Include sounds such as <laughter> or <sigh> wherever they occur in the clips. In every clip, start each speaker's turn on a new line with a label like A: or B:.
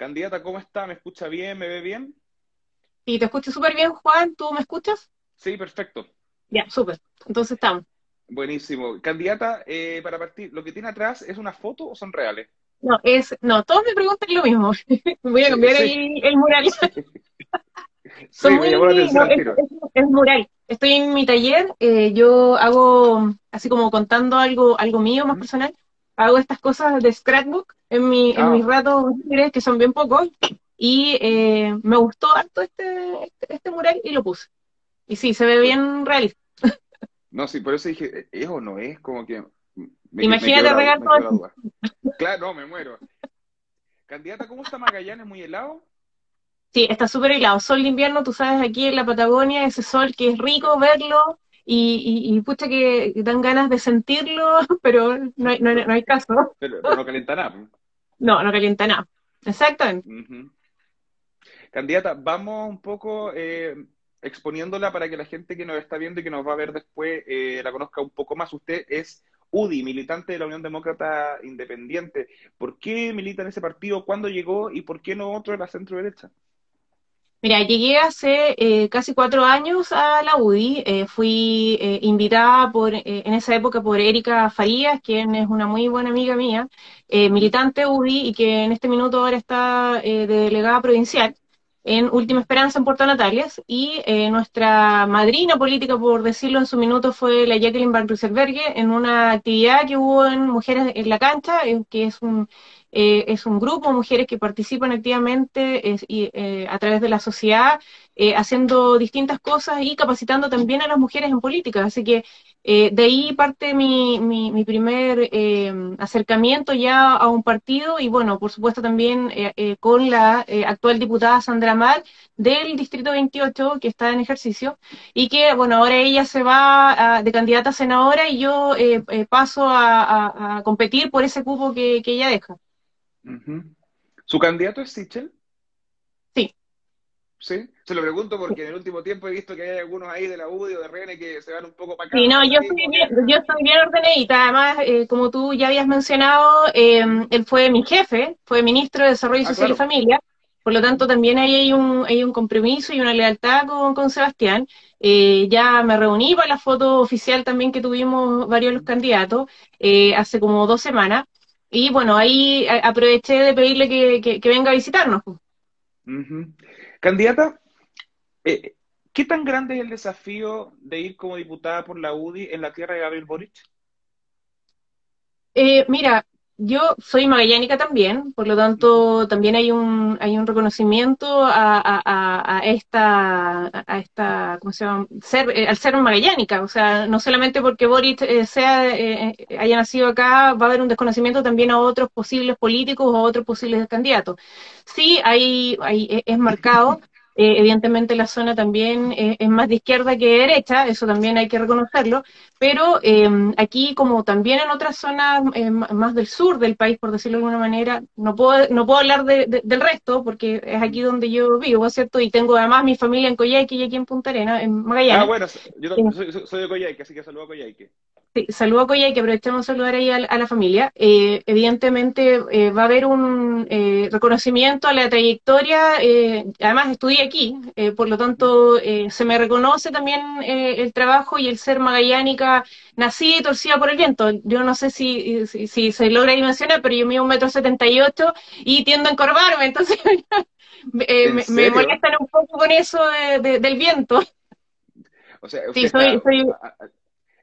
A: Candidata, ¿cómo está? ¿Me escucha bien? ¿Me ve bien?
B: Y te escucho súper bien, Juan. ¿Tú me escuchas?
A: Sí, perfecto.
B: Ya, súper. Entonces estamos.
A: Buenísimo. Candidata, eh, para partir, ¿lo que tiene atrás es una foto o son reales?
B: No, es, no, todos me preguntan lo mismo. <laughs> Voy a cambiar ahí el mural. <laughs>
A: sí, atención
B: es, es, mural. Estoy en mi taller, eh, yo hago, así como contando algo, algo mío más personal, hago estas cosas de scrapbook en, mi, en mis ah. ratos libres, que son bien pocos, y eh, me gustó harto este, este, este, mural y lo puse. Y sí, se ve bien realista.
A: No, sí, por eso dije, ¿es o no es? Como que...
B: Imagínate regar todo.
A: Claro, no, me muero. Candidata, ¿cómo está Magallanes? ¿Muy helado?
B: Sí, está súper helado. Sol de invierno, tú sabes, aquí en la Patagonia, ese sol que es rico verlo y, y, pucha que dan ganas de sentirlo, <laughs> pero no hay, no, hay caso.
A: Pero, no calienta nada.
B: No, no calienta nada. Exactamente.
A: Candidata, vamos un poco eh, exponiéndola para que la gente que nos está viendo y que nos va a ver después eh, la conozca un poco más. Usted es UDI, militante de la Unión Demócrata Independiente. ¿Por qué milita en ese partido? ¿Cuándo llegó? ¿Y por qué no otro de la centro derecha?
B: Mira, llegué hace eh, casi cuatro años a la UDI. Eh, fui eh, invitada por, en esa época por Erika Farías, quien es una muy buena amiga mía, militante UDI y que en este minuto ahora está de delegada provincial en Última Esperanza en Puerto Natales. Y nuestra madrina política, por decirlo en su minuto, fue la Jacqueline Van en una actividad que hubo en Mujeres en la Cancha, que es un eh, es un grupo de mujeres que participan activamente eh, a través de la sociedad, eh, haciendo distintas cosas y capacitando también a las mujeres en política. Así que de ahí parte mi, mi, primer acercamiento ya a un partido y bueno, por supuesto también con la actual diputada Sandra Mar del Distrito 28 que está en ejercicio y que bueno, ahora ella se va de candidata a senadora y yo paso a, competir por ese cupo que ella deja.
A: ¿Su candidato es Sichel?
B: Sí.
A: ¿Sí? Se lo pregunto porque en el último tiempo he visto que hay algunos ahí de la UDI o de RN que se van un poco para acá.
B: Sí, no, yo estoy, bien, yo estoy bien ordenadita. Además, eh, como tú ya habías mencionado, eh, él fue mi jefe, fue ministro de Desarrollo ah, Social y Familia. Por lo tanto, también ahí hay un, hay un compromiso y una lealtad con, con Sebastián. Eh, ya me reuní para la foto oficial también que tuvimos varios de los candidatos hace como dos semanas. Y bueno, ahí aproveché de pedirle que, venga a visitarnos.
A: Candidata, eh, ¿qué tan grande es el desafío de ir como diputada por la UDI en la tierra de Gabriel Boric?
B: Eh, mira, yo soy magallánica también, por lo tanto también hay un hay un reconocimiento a, esta a esta ¿cómo se llama? ser eh, al ser magallánica, o sea, no solamente porque Boris eh, sea eh, haya nacido acá, va a haber un desconocimiento también a otros posibles políticos o a otros posibles candidatos. Sí, hay, hay es marcado eh, evidentemente la zona también eh, es más de izquierda que de derecha, eso también hay que reconocerlo, pero em, aquí como también en otras zonas eh, más del sur del país, por decirlo de alguna manera, no puedo, no puedo hablar del resto porque es aquí donde yo vivo, ¿cierto? Y tengo además mi familia en Coyhaique y aquí en Punta Arena, en Magallanes.
A: Ah, bueno, yo soy, soy de Coyhaique, así que saludo a Coyhaique.
B: Sí, saludo a Coya que aprovechemos a saludar ahí a, la familia. Eh, evidentemente eh, va a haber un eh, reconocimiento a la trayectoria, además estudié aquí, por lo tanto se me reconoce también el trabajo y el ser magallánica nacida y torcida por el viento. Yo no sé si, si, se logra dimensionar, pero yo mido un metro setenta y ocho y tiendo a encorvarme, entonces <laughs> me, me, molestan un poco con eso del viento.
A: O sea, sí, soy, soy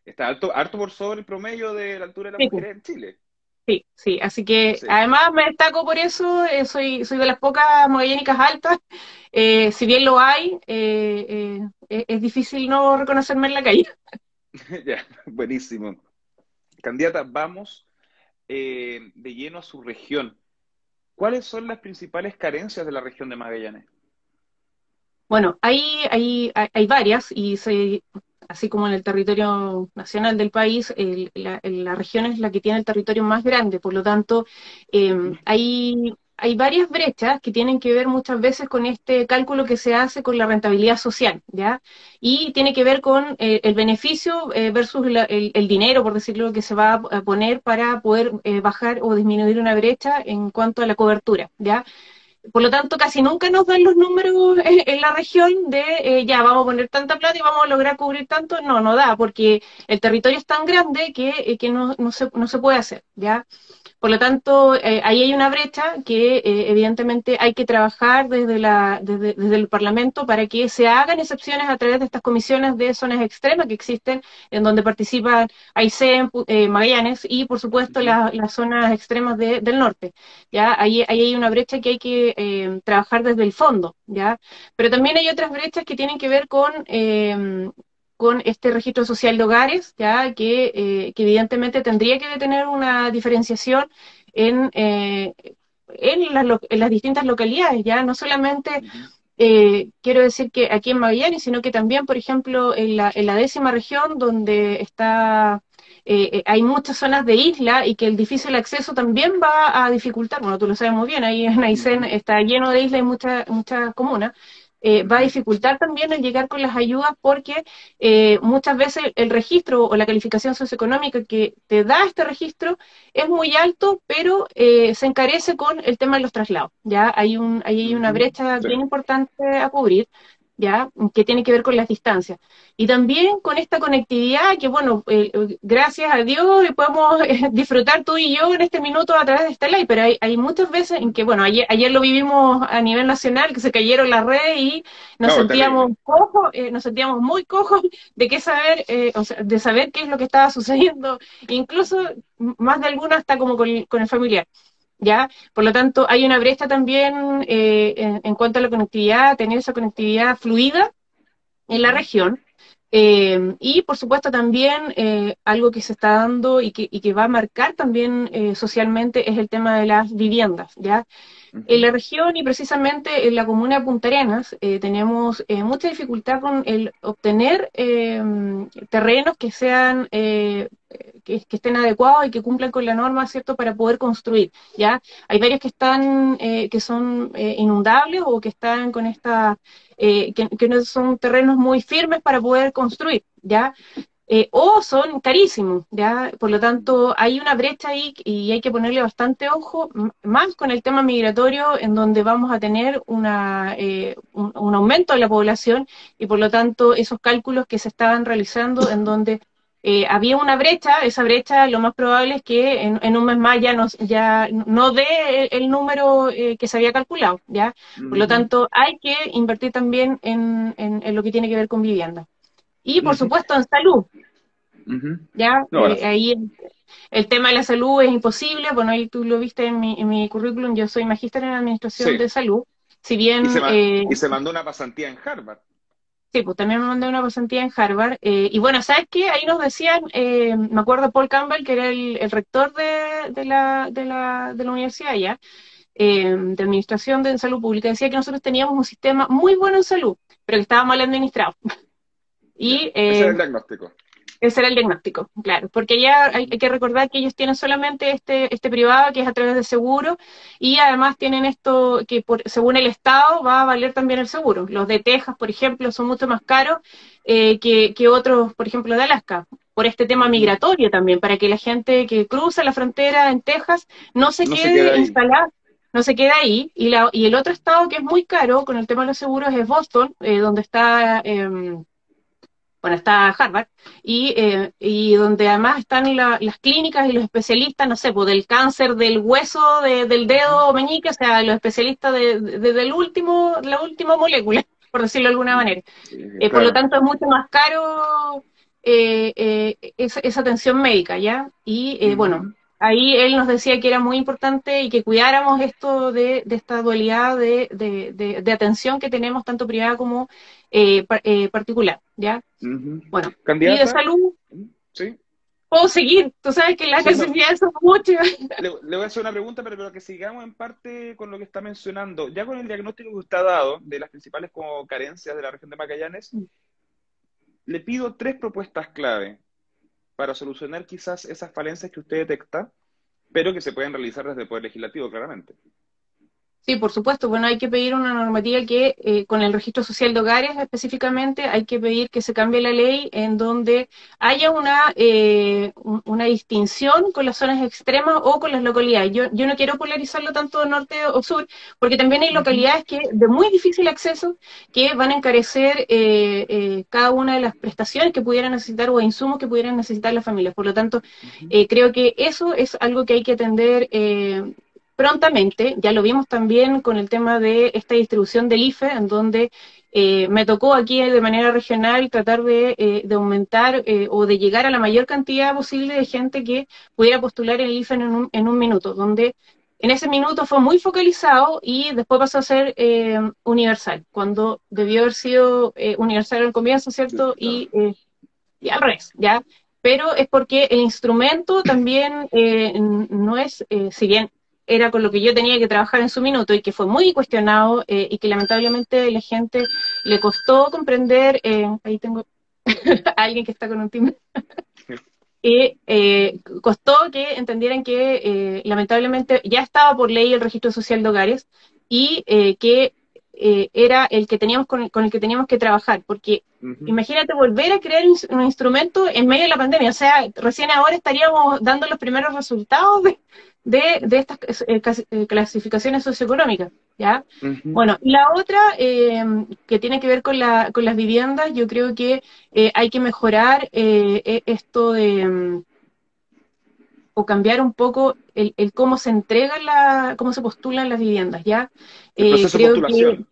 A: está alto, harto por sobre el promedio de la altura de las mujeres en Chile.
B: Sí, sí, así que además me destaco por eso, eh, soy, soy de las pocas modellénicas altas, eh, si bien lo hay, eh, es difícil no reconocerme en la calle. <laughs>
A: ya, buenísimo. Candidata, vamos de lleno a su región. ¿Cuáles son las principales carencias de la región de Magallanes?
B: Bueno, hay, hay, hay varias y se, así como en el territorio nacional del país, la, región es la que tiene el territorio más grande, por lo tanto, em, hay, hay varias brechas que tienen que ver muchas veces con este cálculo que se hace con la rentabilidad social, ¿ya? Y tiene que ver con eh, el beneficio eh, versus el, dinero, por decirlo, que se va a poner para poder eh, bajar o disminuir una brecha en cuanto a la cobertura, ¿ya? Por lo tanto, casi nunca nos dan los números en, la región de eh, ya vamos a poner tanta plata y vamos a lograr cubrir tanto. No, no da, porque el territorio es tan grande que, eh, que no, no, se, no se puede hacer, ¿ya? Por lo tanto, eh, ahí hay una brecha que eh, evidentemente hay que trabajar desde, la, desde, el Parlamento para que se hagan excepciones a través de estas comisiones de zonas extremas que existen, en donde participan AICEM, eh, Magallanes y, por supuesto, las zonas extremas del norte. ¿ya? Ahí, ahí, hay una brecha que hay que eh, trabajar desde el fondo. ¿ya? Pero también hay otras brechas que tienen que ver con con este registro social de hogares, ya que, eh, que evidentemente tendría que tener una diferenciación en, eh, en, las, distintas localidades, ya no solamente eh, quiero decir que aquí en Magallanes, sino que también, por ejemplo, en la, en la décima región donde está hay muchas zonas de isla y que el difícil acceso también va a dificultar, bueno, tú lo sabes muy bien, ahí en Aysén está lleno de islas y muchas muchas comunas, eh, va a dificultar también el llegar con las ayudas porque eh, muchas veces el registro o la calificación socioeconómica que te da este registro es muy alto, pero eh, se encarece con el tema de los traslados. Ya hay, un, hay una brecha bien importante a cubrir. ¿Ya? que tiene que ver con las distancias. Y también con esta conectividad que, bueno, eh, gracias a Dios podemos eh, <laughs> disfrutar tú y yo en este minuto a través de esta ley, pero hay, hay muchas veces en que, bueno, ayer, ayer lo vivimos a nivel nacional, que se cayeron las redes y nos sentíamos cojos, eh, nos sentíamos muy cojos de qué saber, o sea, de saber qué es lo que estaba <laughs> sucediendo, incluso más de alguna hasta como con, con el familiar. ¿Ya? Por lo tanto, hay una brecha también eh, en, cuanto a la conectividad, tener esa conectividad fluida en la región. Eh, y por supuesto también eh, algo que se está dando y que, y que va a marcar también socialmente es el tema de las viviendas, ¿ya? En la región y precisamente en la comuna de Punta Arenas tenemos mucha dificultad con el obtener terrenos que sean que, estén adecuados y que cumplan con la norma, ¿cierto?, para poder construir, ¿ya? Hay varios que están, eh, que son eh, inundables o que están con esta, eh, que, no son terrenos muy firmes para poder construir, ¿ya? O son carísimos, ¿ya? Por lo tanto, hay una brecha ahí y hay que ponerle bastante ojo, más con el tema migratorio, en donde vamos a tener una, un, un aumento de la población y por lo tanto esos cálculos que se estaban realizando en donde eh, había una brecha, esa brecha lo más probable es que en, un mes más ya, nos, ya no dé el, número eh, que se había calculado, ¿ya? Por lo tanto, hay que invertir también en, en, lo que tiene que ver con vivienda. Y, por supuesto, en salud, ¿ya? Eh, ahí el, tema de la salud es imposible, bueno, ahí tú lo viste en mi, en mi currículum, yo soy magíster en Administración de Salud, si bien...
A: y se mandó una pasantía en Harvard.
B: Sí, pues también me mandé una pasantía en Harvard. Eh, y bueno, ¿sabes qué? Ahí nos decían, eh, me acuerdo Paul Campbell, que era el, rector de, la, de, la, de la universidad allá, eh, de Administración de Salud Pública, decía que nosotros teníamos un sistema muy bueno en salud, pero que estaba mal administrado. <laughs> y,
A: Ese era el diagnóstico.
B: Ese era el diagnóstico, claro, porque ya hay, que recordar que ellos tienen solamente este, este privado que es a través de seguro y además tienen esto que por, según el Estado va a valer también el seguro. Los de Texas, por ejemplo, son mucho más caros eh, que, otros, por ejemplo, de Alaska, por este tema migratorio también, para que la gente que cruza la frontera en Texas no se quede instalada no se queda ahí. Y, la, y el otro estado que es muy caro con el tema de los seguros es Boston, eh, donde está em, bueno, está Harvard, y, eh, y donde además están las clínicas y los especialistas, no sé, pues del cáncer del hueso, del dedo meñique, o sea, los especialistas desde de, el último, la última molécula, <laughs> por decirlo de alguna manera. Eh, por lo tanto, es mucho más caro eh, esa, atención médica, ¿ya? Y bueno, ahí él nos decía que era muy importante y que cuidáramos esto de, esta dualidad de, de, atención que tenemos tanto privada como eh, eh, particular, ¿ya? Bueno, y de salud. Sí. Puedo seguir, tú sabes que las sí, son muchas. <laughs>
A: Le, voy a hacer una pregunta, pero, pero que sigamos en parte con lo que está mencionando. Ya con el diagnóstico que usted ha dado de las principales como carencias de la región de Magallanes, mm. le pido tres propuestas clave para solucionar quizás esas falencias que usted detecta, pero que se pueden realizar desde el Poder Legislativo, claramente.
B: Sí, por supuesto. Bueno, hay que pedir una normativa que, eh, con el registro social de hogares específicamente, hay que pedir que se cambie la ley en donde haya una, eh, una distinción con las zonas extremas o con las localidades. Yo, yo no quiero polarizarlo tanto norte o sur, porque también hay localidades que de muy difícil acceso que van a encarecer eh, cada una de las prestaciones que pudieran necesitar o insumos que pudieran necesitar las familias. Por lo tanto, creo que eso es algo que hay que atender prontamente, ya lo vimos también con el tema de esta distribución del IFE, en donde eh, me tocó aquí de manera regional tratar de, eh, aumentar eh, o de llegar a la mayor cantidad posible de gente que pudiera postular el IFE en un, en un minuto, donde en ese minuto fue muy focalizado y después pasó a ser universal, cuando debió haber sido universal al comienzo, ¿cierto? Y, y al revés, ¿ya? Pero es porque el instrumento también no es, si bien era con lo que yo tenía que trabajar en su minuto y que fue muy cuestionado eh, y que lamentablemente la gente le costó comprender, eh, ahí tengo <laughs> a alguien que está con un timbre, <laughs> y eh, costó que entendieran que lamentablemente ya estaba por ley el registro social de hogares y que era el que teníamos con, el que teníamos que trabajar, porque imagínate volver a crear un, instrumento en medio de la pandemia, o sea, recién ahora estaríamos dando los primeros resultados de, de, estas eh, eh, clasificaciones socioeconómicas, ¿ya? Bueno, la otra eh, que tiene que ver con, la, con las viviendas, yo creo que hay que mejorar e, esto de mm, o cambiar un poco el, cómo se entregan la, cómo se postulan las viviendas, ¿ya?
A: creo que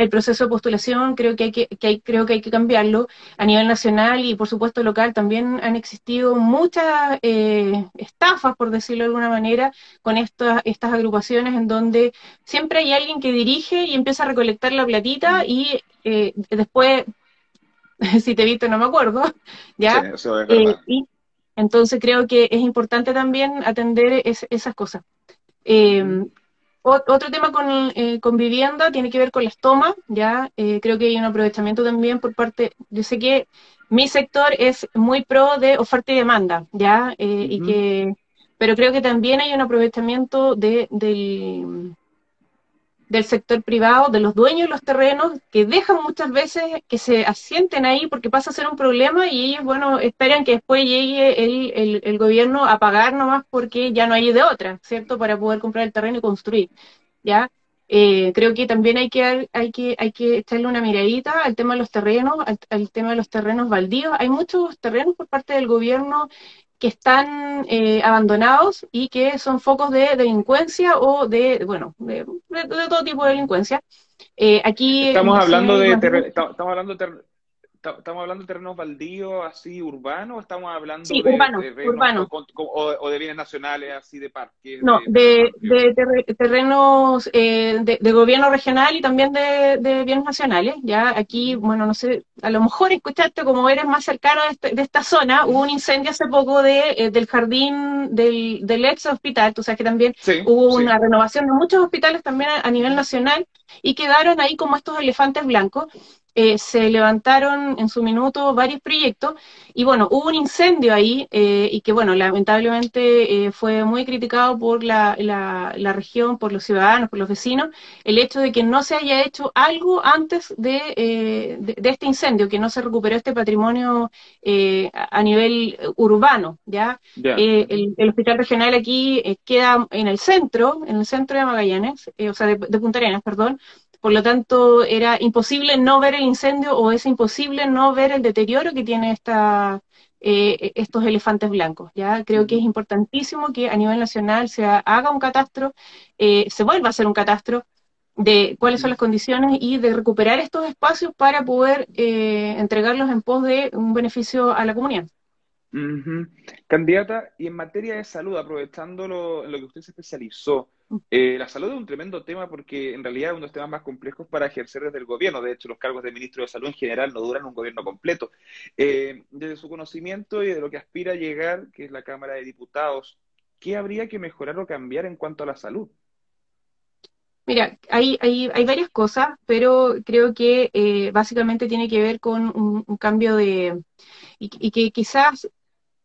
B: el proceso de postulación creo que hay que, hay, creo que hay que cambiarlo a nivel nacional y por supuesto local. También han existido muchas eh, estafas por decirlo de alguna manera con estas estas agrupaciones en donde siempre hay alguien que dirige y empieza a recolectar la platita y eh, después <laughs> si te visto no me acuerdo <laughs> ya
A: eh, y
B: entonces creo que es importante también atender esas cosas otro tema con, eh, con, vivienda tiene que ver con las tomas, ya eh, creo que hay un aprovechamiento también por parte, yo sé que mi sector es muy pro de oferta y demanda, ya, eh, y que, pero creo que también hay un aprovechamiento de, del, del sector privado, de los dueños de los terrenos, que dejan muchas veces que se asienten ahí porque pasa a ser un problema y ellos, bueno, esperan que después llegue el, el, gobierno a pagar nomás porque ya no hay de otra, ¿cierto? Para poder comprar el terreno y construir, ¿ya? Eh, creo que también hay que, hay, que, hay que echarle una miradita al tema de los terrenos, al tema de los terrenos baldíos. Hay muchos terrenos por parte del gobierno que están eh, abandonados y que son focos de delincuencia o de, bueno, de, todo tipo de delincuencia. Eh, aquí
A: estamos hablando de, estamos hablando de ¿Estamos hablando de terrenos baldíos así urbanos o estamos hablando
B: de, urbano, urbano.
A: O, de bienes nacionales así de parques?
B: No, de, terrenos eh, de, gobierno regional y también de, bienes nacionales. Ya aquí, bueno, no sé, a lo mejor escuchaste como eres más cercano de, este, esta zona, hubo un incendio hace poco de, eh, del jardín del, del ex hospital, tú sabes que también hubo una renovación de muchos hospitales también a nivel nacional y quedaron ahí como estos elefantes blancos. Eh, se levantaron en su minuto varios proyectos y bueno, hubo un incendio ahí eh, y que bueno, lamentablemente eh, fue muy criticado por la, la, región, por los ciudadanos, por los vecinos, el hecho de que no se haya hecho algo antes de, de, este incendio, que no se recuperó este patrimonio a nivel urbano, ¿ya? El, hospital regional aquí queda en el centro, en el centro de Magallanes, o sea, de, de Punta Arenas, perdón, por lo tanto, era imposible no ver el incendio o es imposible no ver el deterioro que tiene esta, eh, estos elefantes blancos. ¿ya? Creo que es importantísimo que a nivel nacional se haga un catastro, eh, se vuelva a hacer un catastro de cuáles son las condiciones y de recuperar estos espacios para poder eh, entregarlos en pos de un beneficio a la comunidad.
A: Candidata, y en materia de salud, aprovechando lo, lo que usted se especializó, eh, la salud es un tremendo tema porque en realidad es uno de los temas más complejos para ejercer desde el gobierno. De hecho, los cargos de ministro de Salud en general no duran un gobierno completo. Eh, desde su conocimiento y de lo que aspira a llegar, que es la Cámara de Diputados, ¿qué habría que mejorar o cambiar en cuanto a la salud?
B: Mira, hay, hay, hay varias cosas, pero creo que eh, básicamente tiene que ver con un, cambio de... y que quizás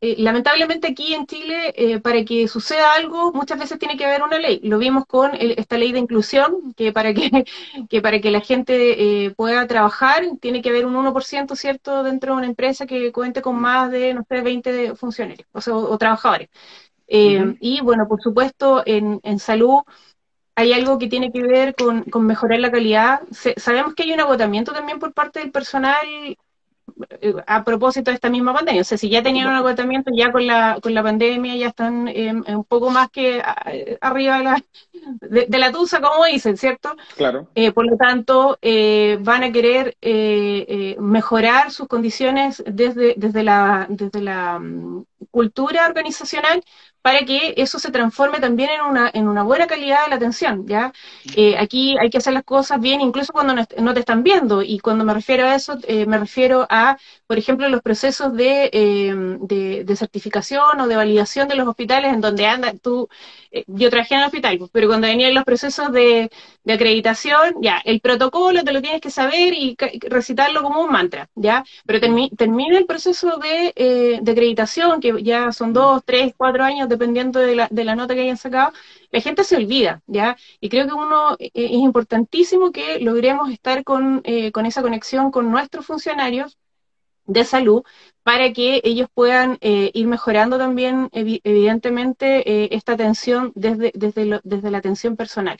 B: eh, lamentablemente aquí en Chile, eh, para que suceda algo, muchas veces tiene que haber una ley. Lo vimos con esta ley de inclusión, que para que, <laughs> que para que la gente eh, pueda trabajar, tiene que haber un 1%, ¿cierto?, dentro de una empresa que cuente con más de, no sé, 20 funcionarios o, trabajadores. Y bueno, por supuesto, en, en salud hay algo que tiene que ver con, con mejorar la calidad. sabemos que hay un agotamiento también por parte del personal eh, a propósito de esta misma pandemia. O sea, si ya tenían un agotamiento, ya con la, con la pandemia ya están un poco más que arriba de la, de, la tusa, como dicen, ¿cierto?
A: Claro.
B: Eh, por lo tanto, eh, van a querer mejorar sus condiciones desde, desde la, desde la mm, cultura organizacional para que eso se transforme también en una, en una buena calidad de la atención, ¿ya? Eh, aquí hay que hacer las cosas bien, incluso cuando no, te están viendo, y cuando me refiero a eso, eh, me refiero a, por ejemplo, los procesos em, de, de, certificación o de validación de los hospitales en donde anda, tú, eh, yo trabajé en el hospital, pues, pero cuando venían los procesos de, de acreditación, ya, el protocolo te lo tienes que saber y recitarlo como un mantra, ¿ya? Pero termina el proceso de, de acreditación, que ya son dos, tres, cuatro años dependiendo de la, de la nota que hayan sacado, la gente se olvida, ¿ya? Y creo que uno eh, es importantísimo que logremos estar con, eh, con esa conexión con nuestros funcionarios de salud para que ellos puedan eh, ir mejorando también, evidentemente, esta atención desde, desde, desde la atención personal.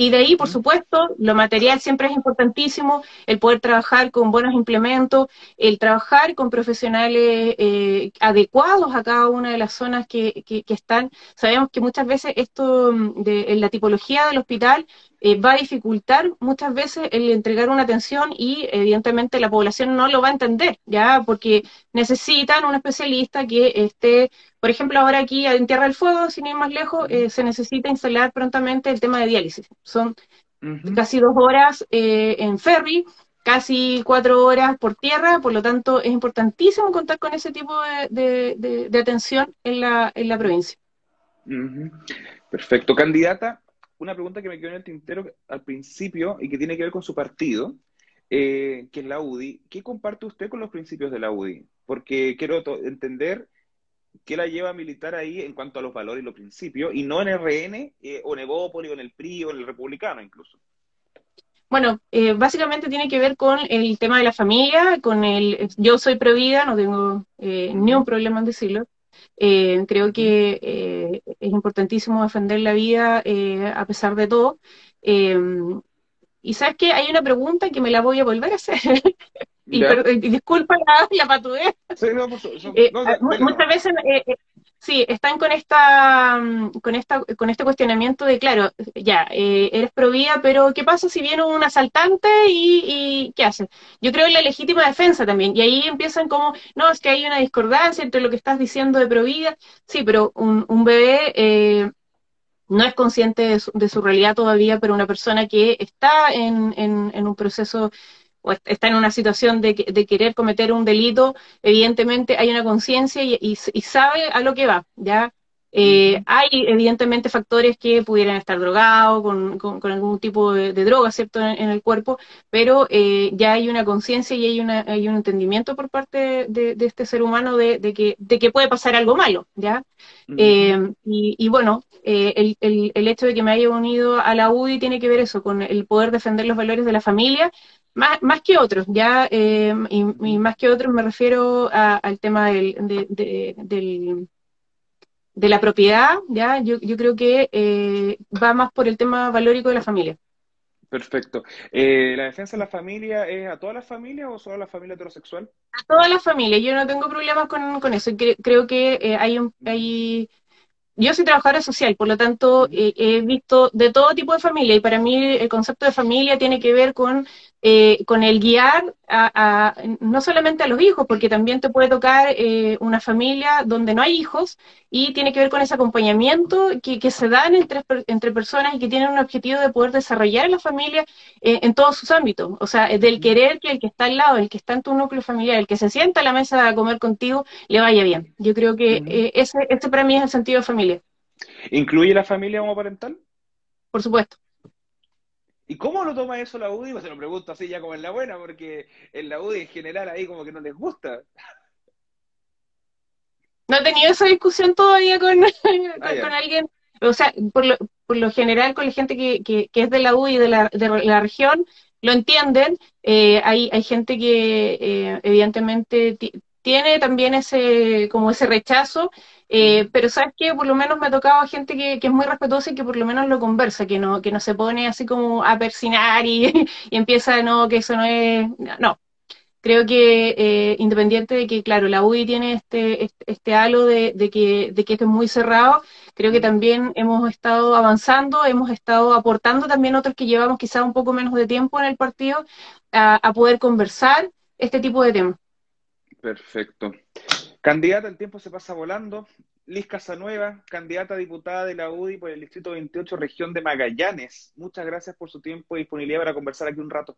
B: Y de ahí, por supuesto, lo material siempre es importantísimo, el poder trabajar con buenos implementos, el trabajar con profesionales eh, adecuados a cada una de las zonas que, que, están. Sabemos que muchas veces esto mm, de en la tipología del hospital eh, va a dificultar muchas veces el entregar una atención y evidentemente la población no lo va a entender, ya porque necesitan un especialista que esté, por ejemplo, ahora aquí en Tierra del Fuego, sin ir más lejos, eh, se necesita instalar prontamente el tema de diálisis. Son casi dos horas eh, en ferry, casi cuatro horas por tierra, por lo tanto es importantísimo contar con ese tipo de, atención en la, en la provincia.
A: Perfecto. Candidata, una pregunta que me quedó en el tintero al principio y que tiene que ver con su partido, eh, que es la UDI. ¿Qué comparte usted con los principios de la UDI? Porque quiero entender qué la lleva a militar ahí en cuanto a los valores y los principios, y no en el RN, eh, o en Evópoli, o en el PRI, o en el Republicano incluso.
B: Bueno, eh, básicamente tiene que ver con el tema de la familia, con el yo soy provida, no tengo ni un problema en decirlo, eh, creo que eh, es importantísimo defender la vida eh, a pesar de todo. Y sabes que hay una pregunta que me la voy a volver a hacer. <laughs> y, disculpa la, la patudez. muchas veces Sí, están con esta, mm, con esta, con este cuestionamiento de, claro, ya, eh, eres provida, pero ¿qué pasa si viene un asaltante y, qué hace? Yo creo en la legítima defensa también, y ahí empiezan como, no, es que hay una discordancia entre lo que estás diciendo de provida, sí, pero un, un bebé eh, no es consciente de su, de su, realidad todavía, pero una persona que está en, en, un proceso o está en una situación de, de querer cometer un delito, evidentemente hay una conciencia y, sabe a lo que va, ¿ya? Eh, hay evidentemente factores que pudieran estar drogados, con, con, algún tipo de, droga, ¿cierto?, en, el cuerpo, pero eh, ya hay una conciencia y hay, una, hay un entendimiento por parte de, este ser humano de, que, de que puede pasar algo malo, ¿ya? Eh, y, bueno, el, el, el, hecho de que me haya unido a la UDI tiene que ver eso, con el poder defender los valores de la familia más, más que otros, ya, eh, y, más que otros me refiero al tema del, de, del, de la propiedad, ya, yo, yo creo que eh, va más por el tema valórico de la familia.
A: Perfecto. Eh, ¿La defensa de la familia es a toda la familia o solo a la familia heterosexual?
B: A toda la familia, yo no tengo problemas con, con eso. Creo, que hay, un, hay yo soy trabajadora social, por lo tanto he visto de todo tipo de familia y para mí el concepto de familia tiene que ver con eh, con el guiar a, no solamente a los hijos, porque también te puede tocar eh, una familia donde no hay hijos y tiene que ver con ese acompañamiento que, se dan entre, entre personas y que tienen un objetivo de poder desarrollar la familia eh, en todos sus ámbitos. O sea, del querer que el que está al lado, el que está en tu núcleo familiar, el que se sienta a la mesa a comer contigo, le vaya bien. Yo creo que ese, ese para mí es el sentido de familia.
A: ¿Incluye la familia homoparental?
B: Por supuesto.
A: ¿Y cómo lo toma eso la UDI? Pues se lo pregunto así ya como en la buena, porque en la UDI en general ahí como que no les gusta.
B: no he tenido esa discusión todavía con, <laughs> ah, con, alguien, o sea, por lo, por lo, general con la gente que, que, que es de la U y de la, de la región, lo entienden. Eh, hay, hay gente que eh, evidentemente tiene también ese, como ese rechazo, eh, pero sabes que por lo menos me ha tocado gente que, que, es muy respetuosa y que por lo menos lo conversa, que no, que no se pone así como a persinar y, <laughs> y empieza, no, que eso no es, no, creo que eh, independiente de que, claro, la UDI tiene este, este, este halo de, que, de que esto es muy cerrado, creo que también hemos estado avanzando, hemos estado aportando también otros que llevamos quizá un poco menos de tiempo en el partido a, poder conversar este tipo de temas.
A: Perfecto. Candidata, el tiempo se pasa volando. Liz Casanueva, candidata a diputada de la UDI por el Distrito 28, región de Magallanes. Muchas gracias por su tiempo y disponibilidad para conversar aquí un rato.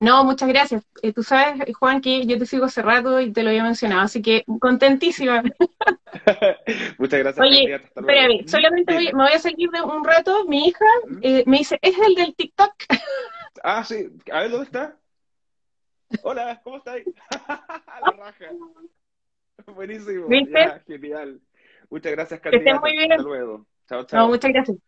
B: No, muchas gracias. Eh, tú sabes, Juan, que yo te sigo hace rato y te lo había mencionado, así que contentísima. <laughs> <laughs>
A: muchas gracias.
B: Oye, espérame, solamente me voy a seguir de un rato. Mi hija eh, me dice, ¿es el del TikTok? <laughs>
A: ah, sí. A ver, ¿dónde está? Hola, ¿cómo estáis? <laughs> La raja. Buenísimo. genial. Muchas gracias,
B: Candidata. Que muy bien.
A: Hasta luego. Chao, chao.
B: No, muchas gracias.